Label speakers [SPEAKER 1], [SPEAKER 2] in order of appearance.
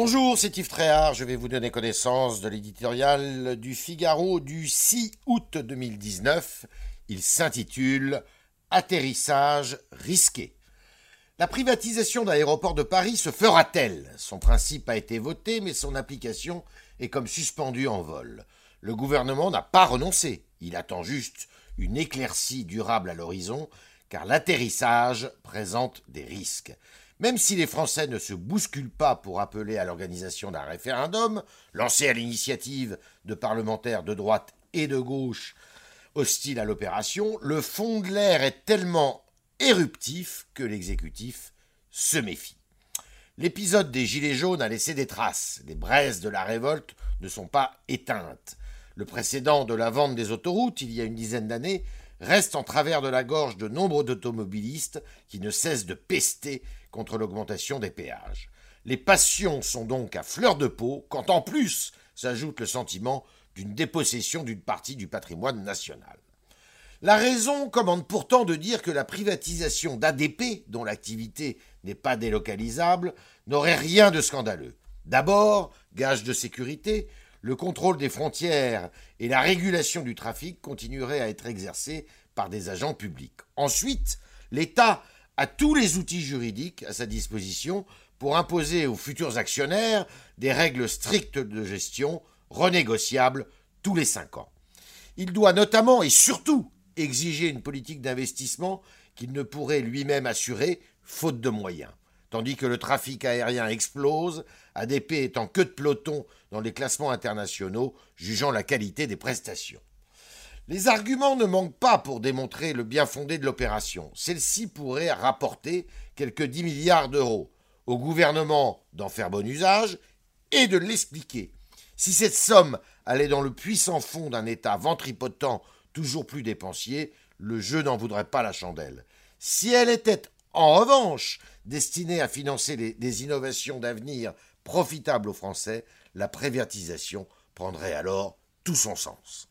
[SPEAKER 1] Bonjour, c'est Yves Tréhard. Je vais vous donner connaissance de l'éditorial du Figaro du 6 août 2019. Il s'intitule Atterrissage risqué. La privatisation d'aéroports de Paris se fera-t-elle? Son principe a été voté, mais son application est comme suspendue en vol. Le gouvernement n'a pas renoncé. Il attend juste une éclaircie durable à l'horizon, car l'atterrissage présente des risques. Même si les Français ne se bousculent pas pour appeler à l'organisation d'un référendum, lancé à l'initiative de parlementaires de droite et de gauche hostiles à l'opération, le fond de l'air est tellement éruptif que l'exécutif se méfie. L'épisode des Gilets jaunes a laissé des traces. Les braises de la révolte ne sont pas éteintes. Le précédent de la vente des autoroutes, il y a une dizaine d'années, reste en travers de la gorge de nombre d'automobilistes qui ne cessent de pester contre l'augmentation des péages. Les passions sont donc à fleur de peau, quand en plus s'ajoute le sentiment d'une dépossession d'une partie du patrimoine national. La raison commande pourtant de dire que la privatisation d'ADP, dont l'activité n'est pas délocalisable, n'aurait rien de scandaleux. D'abord, gage de sécurité, le contrôle des frontières et la régulation du trafic continueraient à être exercés par des agents publics. Ensuite, l'État a tous les outils juridiques à sa disposition pour imposer aux futurs actionnaires des règles strictes de gestion renégociables tous les cinq ans. Il doit notamment et surtout exiger une politique d'investissement qu'il ne pourrait lui-même assurer, faute de moyens. Tandis que le trafic aérien explose, ADP étant que de peloton dans les classements internationaux, jugeant la qualité des prestations. Les arguments ne manquent pas pour démontrer le bien fondé de l'opération. Celle-ci pourrait rapporter quelques 10 milliards d'euros au gouvernement d'en faire bon usage et de l'expliquer. Si cette somme allait dans le puissant fond d'un État ventripotent toujours plus dépensier, le jeu n'en voudrait pas la chandelle. Si elle était, en revanche, destinée à financer des innovations d'avenir profitables aux Français, la prévertisation prendrait alors tout son sens.